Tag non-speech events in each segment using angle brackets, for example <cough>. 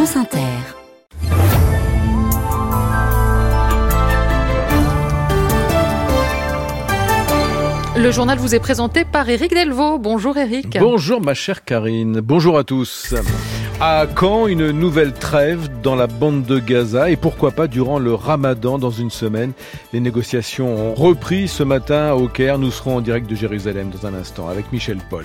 France Inter. Le journal vous est présenté par Éric Delvaux. Bonjour Éric. Bonjour ma chère Karine. Bonjour à tous. À quand une nouvelle trêve dans la bande de Gaza et pourquoi pas durant le ramadan dans une semaine Les négociations ont repris ce matin au Caire. Nous serons en direct de Jérusalem dans un instant avec Michel Paul.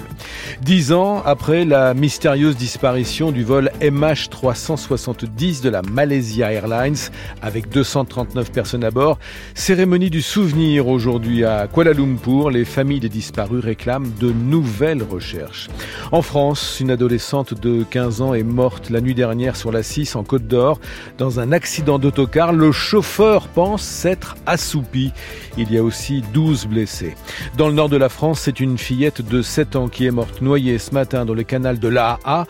Dix ans après la mystérieuse disparition du vol MH370 de la Malaysia Airlines avec 239 personnes à bord, cérémonie du souvenir aujourd'hui à Kuala Lumpur. Les familles des disparus réclament de nouvelles recherches. En France, une adolescente de 15 ans est morte la nuit dernière sur la 6 en Côte d'Or dans un accident d'autocar. Le chauffeur pense s'être assoupi. Il y a aussi 12 blessés. Dans le nord de la France, c'est une fillette de 7 ans qui est morte noyée ce matin dans le canal de l'AA.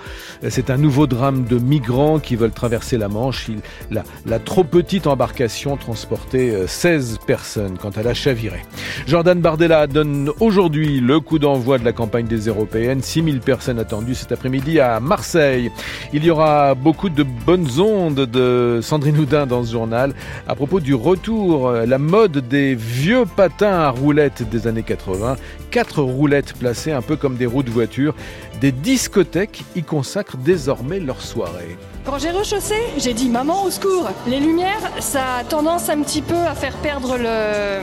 C'est un nouveau drame de migrants qui veulent traverser la Manche. la, la trop petite embarcation transportait 16 personnes quand elle a chaviré. Jordan Bardella donne aujourd'hui le coup d'envoi de la campagne des européennes. 6000 personnes attendues cet après-midi à Marseille. Il y aura beaucoup de bonnes ondes de Sandrine Houdin dans ce journal à propos du retour, la mode des vieux patins à roulettes des années 80. Quatre roulettes placées un peu comme des roues de voiture. Des discothèques y consacrent désormais leur soirée. Quand j'ai rechaussé, j'ai dit maman au secours. Les lumières, ça a tendance un petit peu à faire perdre le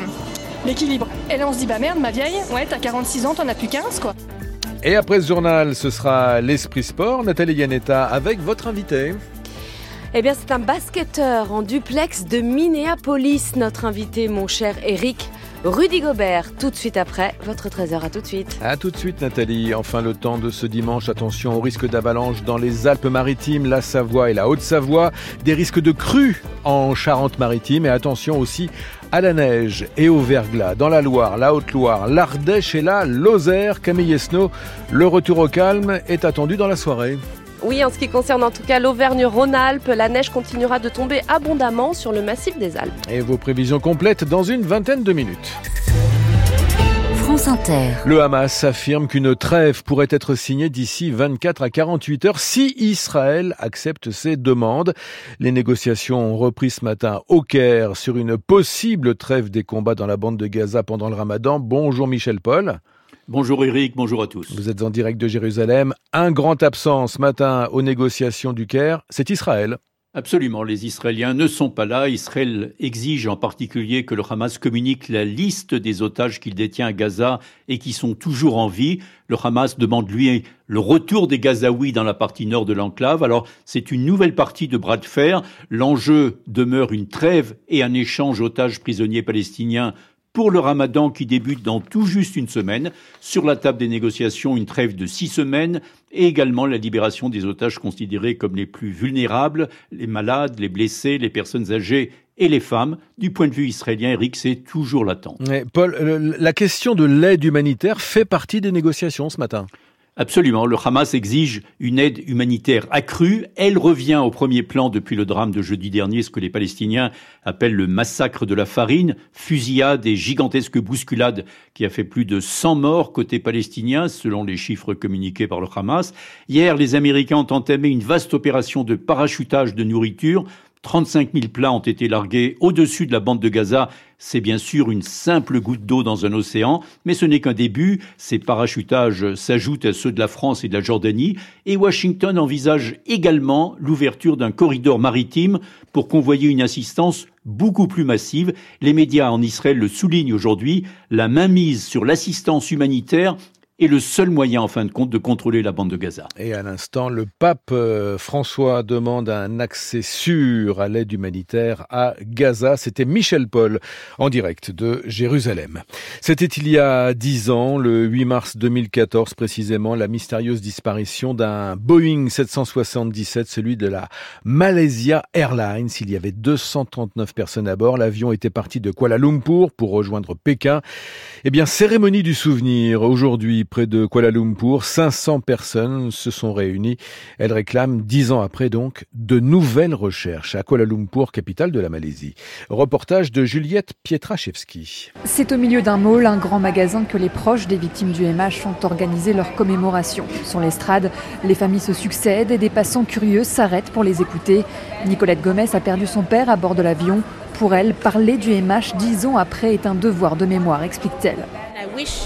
l'équilibre. Et là on se dit bah merde ma vieille, ouais t'as 46 ans, t'en as plus 15 quoi. Et après ce journal, ce sera l'Esprit Sport. Nathalie Yanetta avec votre invité. Eh bien, c'est un basketteur en duplex de Minneapolis, notre invité, mon cher Eric. Rudy Gobert, tout de suite après, votre 13h, à tout de suite. À tout de suite Nathalie, enfin le temps de ce dimanche, attention au risque d'avalanche dans les Alpes-Maritimes, la Savoie et la Haute-Savoie, des risques de crues en Charente-Maritime et attention aussi à la neige et au verglas dans la Loire, la Haute-Loire, l'Ardèche et la Lozère. Camille Esnault, le retour au calme est attendu dans la soirée. Oui, en ce qui concerne en tout cas l'Auvergne-Rhône-Alpes, la neige continuera de tomber abondamment sur le massif des Alpes. Et vos prévisions complètes dans une vingtaine de minutes. France Inter. Le Hamas affirme qu'une trêve pourrait être signée d'ici 24 à 48 heures si Israël accepte ses demandes. Les négociations ont repris ce matin au Caire sur une possible trêve des combats dans la bande de Gaza pendant le ramadan. Bonjour Michel Paul. Bonjour Eric, bonjour à tous. Vous êtes en direct de Jérusalem. Un grand absent ce matin aux négociations du Caire, c'est Israël. Absolument, les Israéliens ne sont pas là. Israël exige en particulier que le Hamas communique la liste des otages qu'il détient à Gaza et qui sont toujours en vie. Le Hamas demande lui le retour des Gazaouis dans la partie nord de l'enclave. Alors c'est une nouvelle partie de bras de fer. L'enjeu demeure une trêve et un échange otages prisonniers palestiniens pour le ramadan qui débute dans tout juste une semaine. Sur la table des négociations, une trêve de six semaines et également la libération des otages considérés comme les plus vulnérables, les malades, les blessés, les personnes âgées et les femmes. Du point de vue israélien, Eric, c'est toujours l'attente. Paul, la question de l'aide humanitaire fait partie des négociations ce matin. Absolument. Le Hamas exige une aide humanitaire accrue. Elle revient au premier plan depuis le drame de jeudi dernier, ce que les Palestiniens appellent le massacre de la farine, fusillade et gigantesque bousculade qui a fait plus de 100 morts côté palestinien, selon les chiffres communiqués par le Hamas. Hier, les Américains ont entamé une vaste opération de parachutage de nourriture 35 000 plats ont été largués au-dessus de la bande de Gaza. C'est bien sûr une simple goutte d'eau dans un océan, mais ce n'est qu'un début. Ces parachutages s'ajoutent à ceux de la France et de la Jordanie, et Washington envisage également l'ouverture d'un corridor maritime pour convoyer une assistance beaucoup plus massive. Les médias en Israël le soulignent aujourd'hui, la mainmise sur l'assistance humanitaire est le seul moyen, en fin de compte, de contrôler la bande de Gaza. Et à l'instant, le pape euh, François demande un accès sûr à l'aide humanitaire à Gaza. C'était Michel Paul en direct de Jérusalem. C'était il y a dix ans, le 8 mars 2014 précisément, la mystérieuse disparition d'un Boeing 777, celui de la Malaysia Airlines. Il y avait 239 personnes à bord. L'avion était parti de Kuala Lumpur pour rejoindre Pékin. Eh bien, cérémonie du souvenir aujourd'hui près de Kuala Lumpur. 500 personnes se sont réunies. Elles réclament, dix ans après donc, de nouvelles recherches à Kuala Lumpur, capitale de la Malaisie. Reportage de Juliette Pietraszewski. C'est au milieu d'un mall, un grand magasin, que les proches des victimes du MH ont organisé leur commémoration. Sur l'estrade, les familles se succèdent et des passants curieux s'arrêtent pour les écouter. Nicolette Gomez a perdu son père à bord de l'avion. Pour elle, parler du MH dix ans après est un devoir de mémoire, explique-t-elle.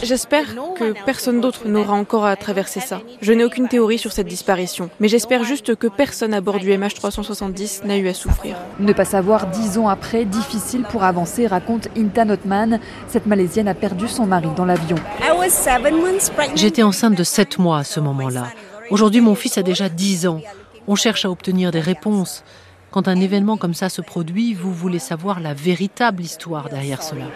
J'espère que personne d'autre n'aura encore à traverser ça. Je n'ai aucune théorie sur cette disparition, mais j'espère juste que personne à bord du MH370 n'a eu à souffrir. Ne pas savoir dix ans après, difficile pour avancer, raconte Inta Notman. Cette Malaisienne a perdu son mari dans l'avion. J'étais enceinte de sept mois à ce moment-là. Aujourd'hui, mon fils a déjà dix ans. On cherche à obtenir des réponses. Quand un événement comme ça se produit, vous voulez savoir la véritable histoire derrière cela.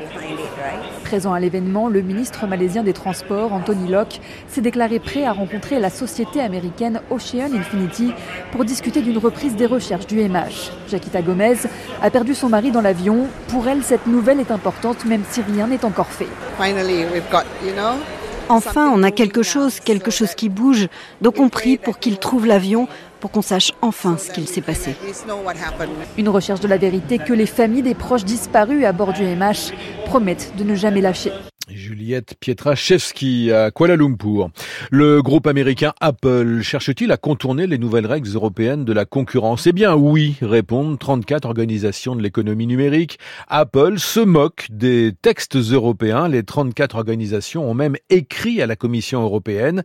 Présent à l'événement, le ministre malaisien des Transports, Anthony Locke, s'est déclaré prêt à rencontrer la société américaine Ocean Infinity pour discuter d'une reprise des recherches du MH. Jaquita Gomez a perdu son mari dans l'avion. Pour elle, cette nouvelle est importante, même si rien n'est encore fait. Enfin, on a quelque chose, quelque chose qui bouge. Donc on prie pour qu'il trouve l'avion, pour qu'on sache enfin ce qu'il s'est passé. Une recherche de la vérité que les familles des proches disparus à bord du MH promettent de ne jamais lâcher. Juliette Pietraszewski à Kuala Lumpur. Le groupe américain Apple cherche-t-il à contourner les nouvelles règles européennes de la concurrence? Eh bien oui, répondent 34 organisations de l'économie numérique. Apple se moque des textes européens. Les 34 organisations ont même écrit à la Commission européenne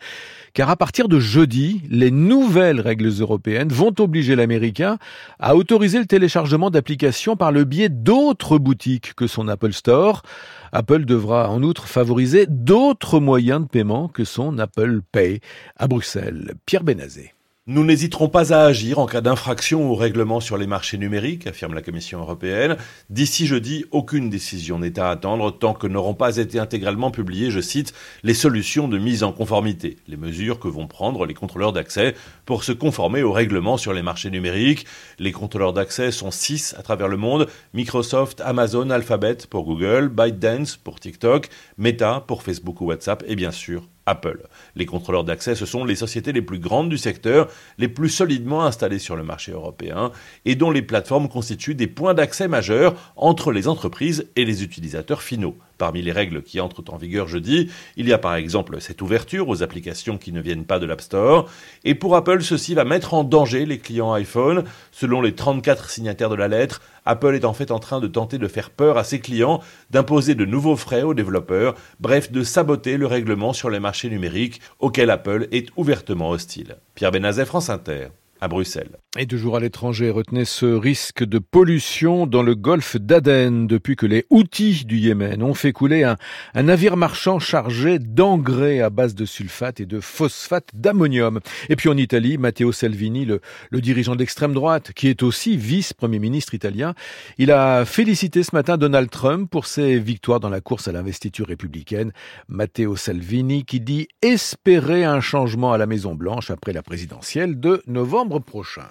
car à partir de jeudi, les nouvelles règles européennes vont obliger l'américain à autoriser le téléchargement d'applications par le biais d'autres boutiques que son Apple Store. Apple devra en outre favoriser d'autres moyens de paiement que son Apple Pay à Bruxelles. Pierre Benazé. Nous n'hésiterons pas à agir en cas d'infraction au règlement sur les marchés numériques, affirme la Commission européenne. D'ici jeudi, aucune décision n'est à attendre tant que n'auront pas été intégralement publiées, je cite, les solutions de mise en conformité, les mesures que vont prendre les contrôleurs d'accès pour se conformer au règlement sur les marchés numériques. Les contrôleurs d'accès sont six à travers le monde, Microsoft, Amazon, Alphabet pour Google, ByteDance pour TikTok, Meta pour Facebook ou WhatsApp et bien sûr Apple. Les contrôleurs d'accès, ce sont les sociétés les plus grandes du secteur, les plus solidement installées sur le marché européen et dont les plateformes constituent des points d'accès majeurs entre les entreprises et les utilisateurs finaux. Parmi les règles qui entrent en vigueur jeudi, il y a par exemple cette ouverture aux applications qui ne viennent pas de l'App Store. Et pour Apple, ceci va mettre en danger les clients iPhone. Selon les 34 signataires de la lettre, Apple est en fait en train de tenter de faire peur à ses clients, d'imposer de nouveaux frais aux développeurs, bref, de saboter le règlement sur les marchés numériques auquel Apple est ouvertement hostile. Pierre Benazet, France Inter à Bruxelles. Et toujours à l'étranger, retenez ce risque de pollution dans le golfe d'Aden depuis que les outils du Yémen ont fait couler un, navire marchand chargé d'engrais à base de sulfate et de phosphate d'ammonium. Et puis en Italie, Matteo Salvini, le, le dirigeant d'extrême droite, qui est aussi vice-premier ministre italien, il a félicité ce matin Donald Trump pour ses victoires dans la course à l'investiture républicaine. Matteo Salvini qui dit espérer un changement à la Maison Blanche après la présidentielle de novembre prochain.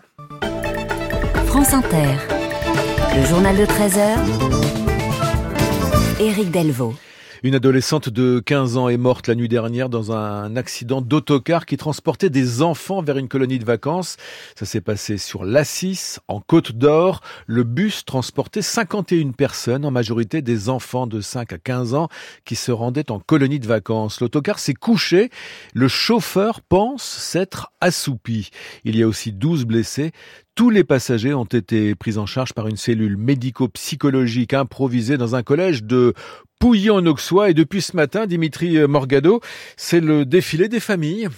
France Inter, le journal de 13h, Éric Delvaux. Une adolescente de 15 ans est morte la nuit dernière dans un accident d'autocar qui transportait des enfants vers une colonie de vacances. Ça s'est passé sur l'Assis, en Côte d'Or. Le bus transportait 51 personnes, en majorité des enfants de 5 à 15 ans, qui se rendaient en colonie de vacances. L'autocar s'est couché. Le chauffeur pense s'être assoupi. Il y a aussi 12 blessés. Tous les passagers ont été pris en charge par une cellule médico-psychologique improvisée dans un collège de Pouilly-en-Auxois. Et depuis ce matin, Dimitri Morgado, c'est le défilé des familles.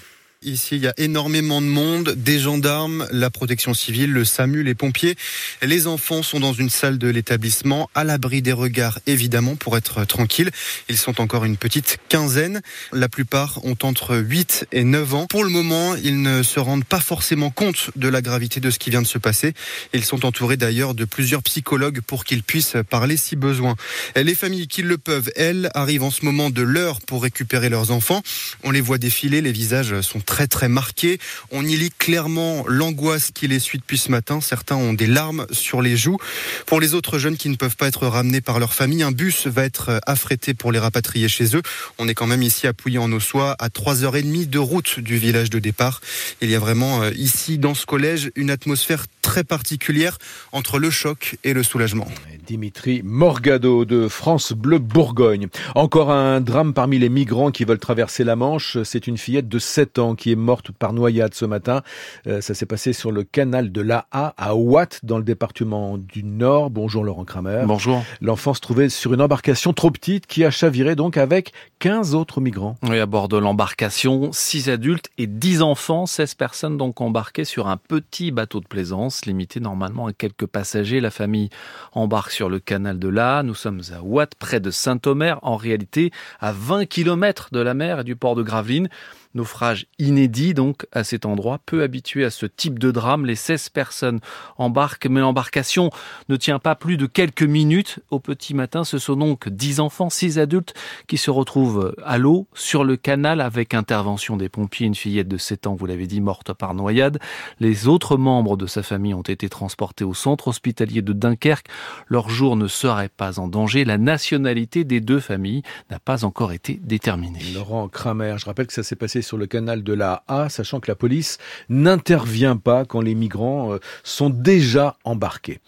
Ici, il y a énormément de monde, des gendarmes, la protection civile, le SAMU, les pompiers. Les enfants sont dans une salle de l'établissement, à l'abri des regards, évidemment, pour être tranquilles. Ils sont encore une petite quinzaine. La plupart ont entre 8 et 9 ans. Pour le moment, ils ne se rendent pas forcément compte de la gravité de ce qui vient de se passer. Ils sont entourés d'ailleurs de plusieurs psychologues pour qu'ils puissent parler si besoin. Les familles qui le peuvent, elles, arrivent en ce moment de l'heure pour récupérer leurs enfants. On les voit défiler, les visages sont très très très marqués. On y lit clairement l'angoisse qui les suit depuis ce matin. Certains ont des larmes sur les joues. Pour les autres jeunes qui ne peuvent pas être ramenés par leur famille, un bus va être affrété pour les rapatrier chez eux. On est quand même ici à Pouilly en Ossois, à 3h30 de route du village de départ. Il y a vraiment euh, ici, dans ce collège, une atmosphère très particulière entre le choc et le soulagement. Dimitri Morgado de France Bleu Bourgogne. Encore un drame parmi les migrants qui veulent traverser la Manche. C'est une fillette de 7 ans qui est morte par noyade ce matin. Euh, ça s'est passé sur le canal de l'A.A. à Ouat dans le département du Nord. Bonjour Laurent Kramer. Bonjour. L'enfant se trouvait sur une embarcation trop petite qui a chaviré donc avec 15 autres migrants. Oui, à bord de l'embarcation, 6 adultes et 10 enfants, 16 personnes donc embarquées sur un petit bateau de plaisance limité normalement à quelques passagers. La famille embarque sur le canal de l'A. Nous sommes à Watt, près de Saint-Omer, en réalité à 20 km de la mer et du port de Gravelines. Naufrage inédit donc à cet endroit, peu habitué à ce type de drame. Les 16 personnes embarquent, mais l'embarcation ne tient pas plus de quelques minutes. Au petit matin, ce sont donc 10 enfants, 6 adultes qui se retrouvent à l'eau sur le canal avec intervention des pompiers. Une fillette de 7 ans, vous l'avez dit, morte par noyade. Les autres membres de sa famille ont été transportés au centre hospitalier de Dunkerque. Leur jour ne serait pas en danger. La nationalité des deux familles n'a pas encore été déterminée. Laurent Kramer, je rappelle que ça s'est passé sur le canal de la A, sachant que la police n'intervient pas quand les migrants euh, sont déjà embarqués.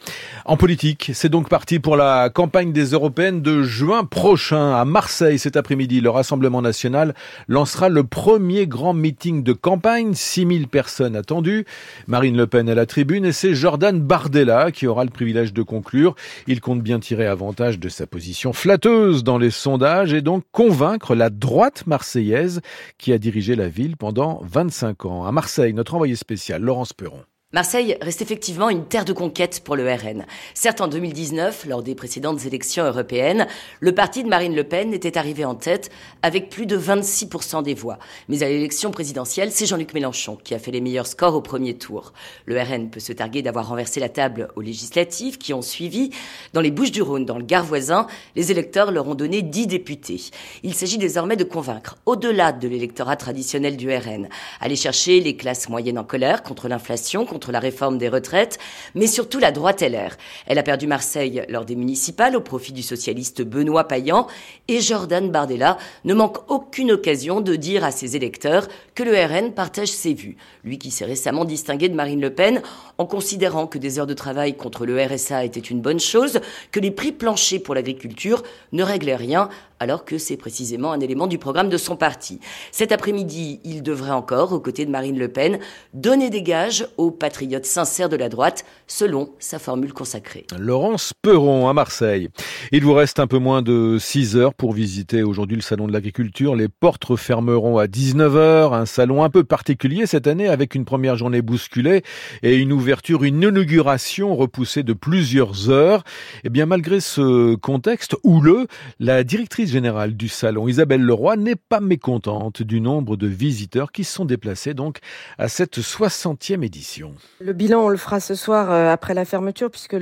En politique, c'est donc parti pour la campagne des européennes de juin prochain à Marseille cet après-midi. Le Rassemblement national lancera le premier grand meeting de campagne, 6000 personnes attendues. Marine Le Pen à la tribune et c'est Jordan Bardella qui aura le privilège de conclure. Il compte bien tirer avantage de sa position flatteuse dans les sondages et donc convaincre la droite marseillaise qui a dirigé la ville pendant 25 ans. À Marseille, notre envoyé spécial, Laurence Perron. Marseille reste effectivement une terre de conquête pour le RN. Certes, en 2019, lors des précédentes élections européennes, le parti de Marine Le Pen était arrivé en tête avec plus de 26% des voix. Mais à l'élection présidentielle, c'est Jean-Luc Mélenchon qui a fait les meilleurs scores au premier tour. Le RN peut se targuer d'avoir renversé la table aux législatives qui ont suivi. Dans les Bouches du Rhône, dans le Gard voisin, les électeurs leur ont donné 10 députés. Il s'agit désormais de convaincre, au-delà de l'électorat traditionnel du RN, aller chercher les classes moyennes en colère contre l'inflation, contre la réforme des retraites, mais surtout la droite LR. Elle a perdu Marseille lors des municipales au profit du socialiste Benoît Payan et Jordan Bardella ne manque aucune occasion de dire à ses électeurs que le RN partage ses vues. Lui qui s'est récemment distingué de Marine Le Pen en considérant que des heures de travail contre le RSA étaient une bonne chose, que les prix planchers pour l'agriculture ne réglaient rien alors que c'est précisément un élément du programme de son parti. Cet après-midi, il devrait encore, aux côtés de Marine Le Pen, donner des gages aux patriotes sincères de la droite, selon sa formule consacrée. Laurence Peron à Marseille. Il vous reste un peu moins de 6 heures pour visiter aujourd'hui le salon de l'agriculture. Les portes refermeront à 19h, un salon un peu particulier cette année avec une première journée bousculée et une ouverture, une inauguration repoussée de plusieurs heures. Et eh bien malgré ce contexte houleux, la directrice générale du salon, Isabelle Leroy, n'est pas mécontente du nombre de visiteurs qui se sont déplacés donc à cette 60e édition. Le bilan, on le fera ce soir euh, après la fermeture, puisque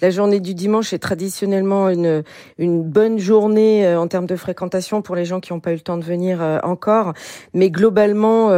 la journée du dimanche est traditionnellement une, bonne journée euh, en termes de fréquentation pour les gens qui n'ont pas eu le temps de venir euh, encore. Mais globalement,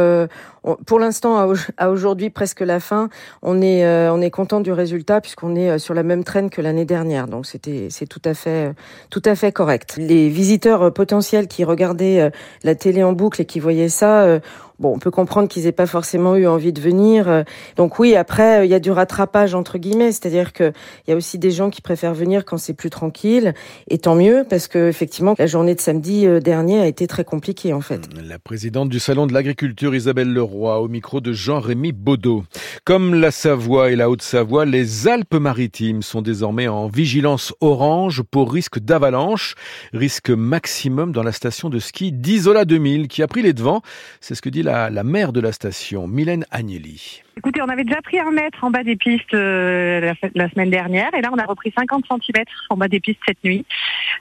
pour l'instant, à aujourd'hui, presque la fin, on est, on est content du résultat puisqu'on est sur la même traîne que l'année dernière. Donc c'était, c'est tout à fait, correct. Les visiteurs potentiels qui regardaient la télé en boucle et qui voyaient ça Bon, on peut comprendre qu'ils aient pas forcément eu envie de venir. Euh, donc oui, après, il y a du rattrapage entre guillemets, c'est-à-dire que il y a aussi des gens qui préfèrent venir quand c'est plus tranquille, et tant mieux parce que effectivement, la journée de samedi euh, dernier a été très compliquée en fait. La présidente du salon de l'agriculture, Isabelle Leroy, au micro de Jean-Rémy Baudot. Comme la Savoie et la Haute-Savoie, les Alpes-Maritimes sont désormais en vigilance orange pour risque d'avalanche, risque maximum dans la station de ski d'Isola 2000 qui a pris les devants. C'est ce que dit la la, maire de la station, Mylène Agnelli. Écoutez, on avait déjà pris un mètre en bas des pistes euh, la, semaine dernière et là on a repris 50 cm en bas des pistes cette nuit.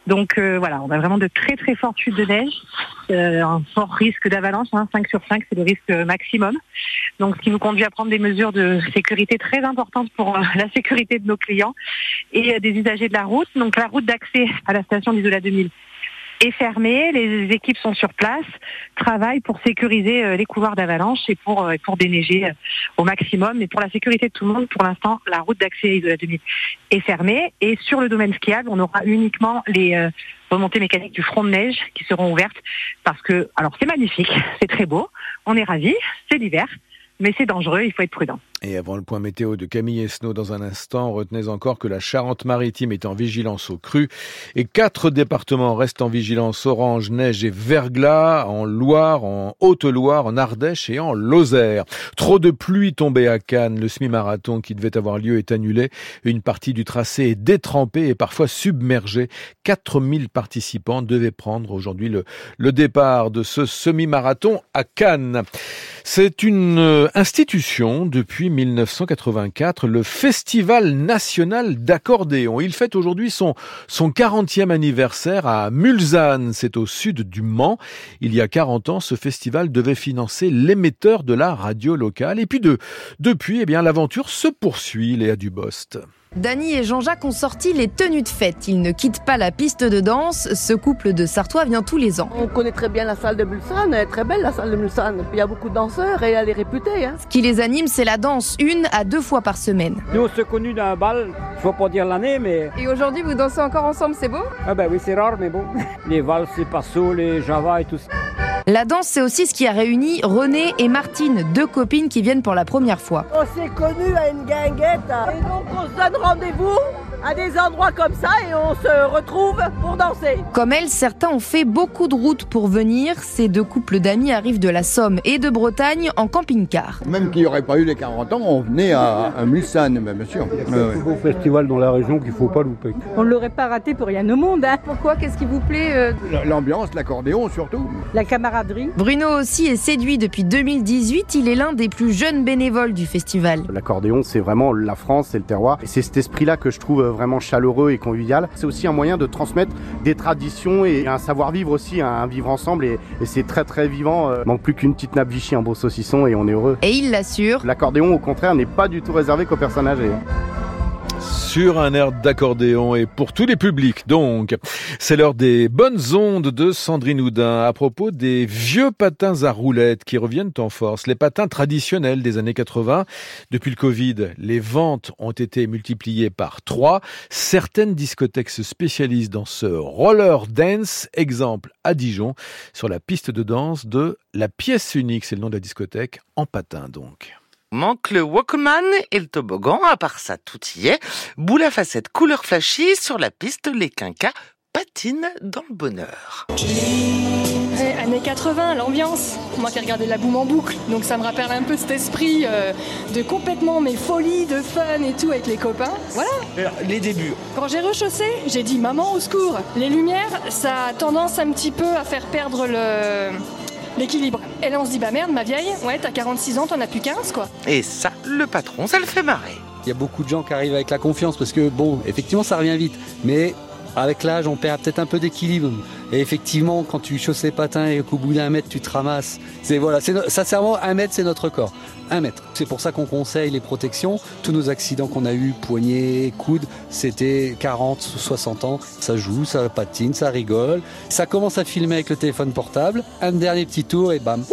Donc euh, voilà, on a vraiment de très très fortes chutes de neige, euh, un fort risque d'avalanche, 5 hein, sur 5 c'est le risque maximum. Donc ce qui nous conduit à prendre des mesures de sécurité très importantes pour la sécurité de nos clients et des usagers de la route. Donc la route d'accès à la station d'Isola 2000 est fermée, les équipes sont sur place, travaillent pour sécuriser euh, les couloirs d'avalanche et pour, euh, pour déneiger euh, au maximum. Et pour la sécurité de tout le monde, pour l'instant, la route d'accès de la 2000 est fermée. Et sur le domaine skiable, on aura uniquement les remontées mécaniques du front de neige qui seront ouvertes parce que, alors c'est magnifique, c'est très beau, on est ravis, c'est l'hiver, mais c'est dangereux, il faut être prudent. Et avant le point météo de Camille Esnaud dans un instant, retenez encore que la Charente-Maritime est en vigilance au cru et quatre départements restent en vigilance orange, neige et verglas en Loire, en Haute-Loire, en Ardèche et en Lozère. Trop de pluie tombée à Cannes, le semi-marathon qui devait avoir lieu est annulé. Une partie du tracé est détrempée et parfois submergée. 4000 participants devaient prendre aujourd'hui le, le départ de ce semi-marathon à Cannes. C'est une euh, institution depuis 1984, le Festival national d'accordéon. Il fête aujourd'hui son, son 40e anniversaire à Mulsanne, c'est au sud du Mans. Il y a 40 ans, ce festival devait financer l'émetteur de la radio locale. Et puis de, depuis, eh bien, l'aventure se poursuit, Léa Dubost. Dany et Jean-Jacques ont sorti les tenues de fête. Ils ne quittent pas la piste de danse. Ce couple de Sartois vient tous les ans. On connaît très bien la salle de Mulsanne. Elle est très belle, la salle de Mulsanne. Il y a beaucoup de danseurs et elle est réputée. Hein. Ce qui les anime, c'est la danse, une à deux fois par semaine. Nous, on s'est connus d'un bal. Je ne pas dire l'année, mais. Et aujourd'hui, vous dansez encore ensemble, c'est beau? Ah, ben oui, c'est rare, mais bon. <laughs> Les valses, les passos, les java et tout ça. La danse, c'est aussi ce qui a réuni René et Martine, deux copines qui viennent pour la première fois. On s'est connus à une guinguette et donc on se donne rendez-vous à des endroits comme ça et on se retrouve pour danser. Comme elle, certains ont fait beaucoup de routes pour venir. Ces deux couples d'amis arrivent de la Somme et de Bretagne en camping-car. Même qu'il n'y aurait pas eu les 40 ans, on venait à, à Mulsanne, bien sûr. C'est un beau festival dans la région qu'il ne faut pas louper. On ne l'aurait pas raté pour rien au monde. Hein. Pourquoi? Qu'est-ce qui vous plaît euh? L'ambiance, l'accordéon surtout. La camaraderie. Bruno aussi est séduit depuis 2018. Il est l'un des plus jeunes bénévoles du festival. L'accordéon, c'est vraiment la France, c'est le terroir. Et c'est cet esprit-là que je trouve vraiment chaleureux et convivial. C'est aussi un moyen de transmettre des traditions et un savoir-vivre aussi, un vivre ensemble. Et, et c'est très très vivant. Euh, manque plus qu'une petite nappe Vichy, un beau saucisson et on est heureux. Et il l'assure. L'accordéon, au contraire, n'est pas du tout réservé qu'aux personnes âgées sur un air d'accordéon et pour tous les publics donc. C'est l'heure des bonnes ondes de Sandrine Houdin à propos des vieux patins à roulettes qui reviennent en force, les patins traditionnels des années 80. Depuis le Covid, les ventes ont été multipliées par trois. Certaines discothèques se spécialisent dans ce roller dance, exemple à Dijon, sur la piste de danse de la pièce unique, c'est le nom de la discothèque, en patin donc manque le Walkman et le toboggan, à part ça tout y est. Boule à facettes couleur flashy sur la piste, les quinquas patinent dans le bonheur. Eh, années 80, l'ambiance. Moi qui ai regardé la boum en boucle, donc ça me rappelle un peu cet esprit euh, de complètement mes folies, de fun et tout avec les copains. Voilà. Les débuts. Quand j'ai rechaussé, j'ai dit maman au secours. Les lumières, ça a tendance un petit peu à faire perdre le l'équilibre. Et là, on se dit, bah merde, ma vieille, ouais, t'as 46 ans, t'en as plus 15, quoi. Et ça, le patron, ça le fait marrer. Il y a beaucoup de gens qui arrivent avec la confiance parce que, bon, effectivement, ça revient vite. Mais avec l'âge, on perd peut-être un peu d'équilibre. Et effectivement, quand tu chausses les patins et qu'au bout d'un mètre, tu te ramasses, c'est voilà, sincèrement un mètre, c'est notre corps. Un mètre. C'est pour ça qu'on conseille les protections. Tous nos accidents qu'on a eu, poignets, coudes, c'était 40 ou 60 ans. Ça joue, ça patine, ça rigole. Ça commence à filmer avec le téléphone portable. Un dernier petit tour et bam.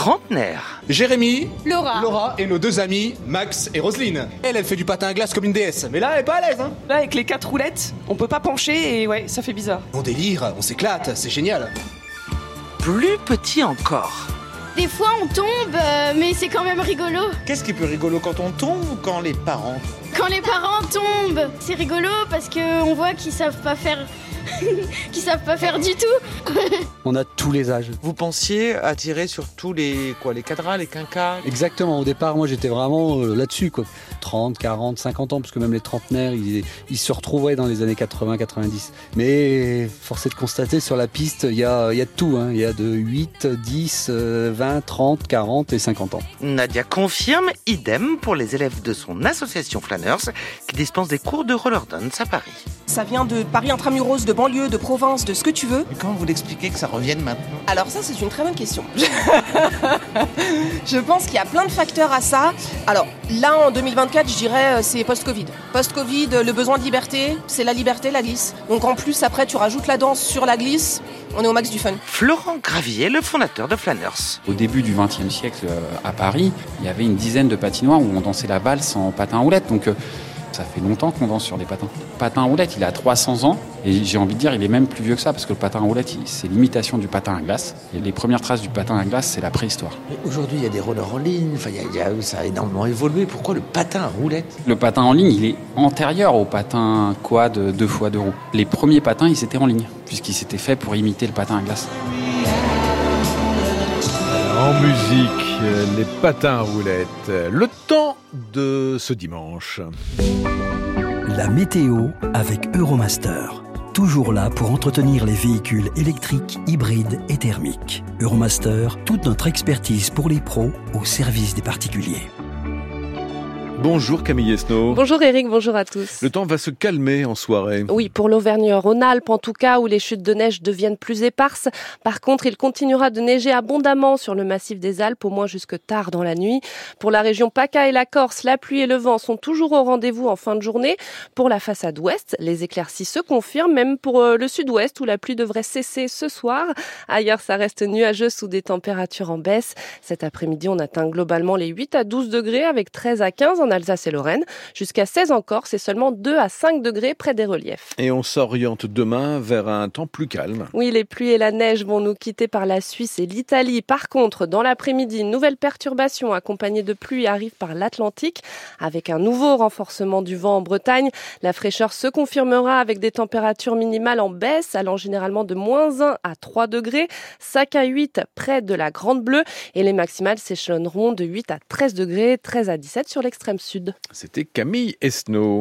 Trentenaire. Jérémy, Laura. Laura et nos deux amis, Max et Roselyne. Elle, elle fait du patin à glace comme une déesse, mais là, elle est pas à l'aise, hein. Là, avec les quatre roulettes, on peut pas pencher et ouais, ça fait bizarre. On délire, on s'éclate, c'est génial. Plus petit encore. Des fois, on tombe, euh, mais c'est quand même rigolo. Qu'est-ce qui est plus rigolo quand on tombe ou quand les parents? Quand les parents tombent, c'est rigolo parce qu'on voit qu'ils savent pas faire <laughs> qui savent pas faire du tout. <laughs> On a tous les âges. Vous pensiez à tirer sur tous les quoi, les cadras, les quinquas? Exactement. Au départ, moi, j'étais vraiment euh, là-dessus, quoi. 30, 40, 50 ans, parce que même les trentenaires, ils, ils se retrouvaient dans les années 80, 90. Mais force est de constater, sur la piste, il y a, y a de tout. Hein. Il y a de 8, 10, 20, 30, 40 et 50 ans. Nadia confirme, idem pour les élèves de son association Flanners, qui dispense des cours de roller dance à Paris. Ça vient de Paris intramuros, de banlieue, de province, de ce que tu veux. Mais comment vous l'expliquez que ça revienne maintenant? Alors ça, c'est une très bonne question. <laughs> je pense qu'il y a plein de facteurs à ça. Alors là, en 2024, je dirais euh, c'est post-Covid. Post-Covid, le besoin de liberté, c'est la liberté, la glisse. Donc en plus, après, tu rajoutes la danse sur la glisse. On est au max du fun. Florent Gravier, le fondateur de Flanners. Au début du XXe siècle, euh, à Paris, il y avait une dizaine de patinoires où on dansait la valse en patin à roulettes. Donc euh, ça fait longtemps qu'on danse sur des patins. Le patin à roulettes, il a 300 ans et j'ai envie de dire, il est même plus vieux que ça parce que le patin à roulettes, il- c'est l'imitation du patin à glace. Et les premières traces du patin à glace, c'est la préhistoire. Aujourd'hui, il y a des rollers en ligne, enfin, il y a- il y a- ça a énormément évolué. Pourquoi le patin à roulettes? Le patin en ligne, il est antérieur au patin quad deux fois deux roues. Les premiers patins, ils étaient en ligne puisqu'ils s'étaient faits pour imiter le patin à glace. En musique, les patins à roulettes. Le temps de ce dimanche. La météo avec Euromaster. Toujours là pour entretenir les véhicules électriques, hybrides et thermiques. Euromaster, toute notre expertise pour les pros au service des particuliers. Bonjour Camille Esnault. Bonjour Eric, bonjour à tous. Le temps va se calmer en soirée. Oui, pour l'Auvergne-Rhône-Alpes en tout cas, où les chutes de neige deviennent plus éparses. Par contre, il continuera de neiger abondamment sur le massif des Alpes, au moins jusque tard dans la nuit. Pour la région PACA et la Corse, la pluie et le vent sont toujours au rendez-vous en fin de journée. Pour la façade ouest, les éclaircies se confirment, même pour euh, le sud-ouest, où la pluie devrait cesser ce soir. Ailleurs, ça reste nuageux sous des températures en baisse. Cet après-midi, on atteint globalement les 8 à 12 degrés, avec 13 à 15 en Alsace et Lorraine. Jusqu'à 16 en Corse et seulement 2 à 5 degrés près des reliefs. Et on s'oriente demain vers un temps plus calme. Oui, les pluies et la neige vont nous quitter par la Suisse et l'Italie. Par contre, dans l'après-midi, une nouvelle perturbation accompagnée de pluie arrive par l'Atlantique avec un nouveau renforcement du vent en Bretagne. La fraîcheur se confirmera avec des températures minimales en baisse allant généralement de moins 1 à 3 degrés, 5 à 8 près de la Grande Bleue et les maximales s'échelonneront de 8 à 13 degrés, 13 à 17 sur l'extrême C'était Camille Esnault.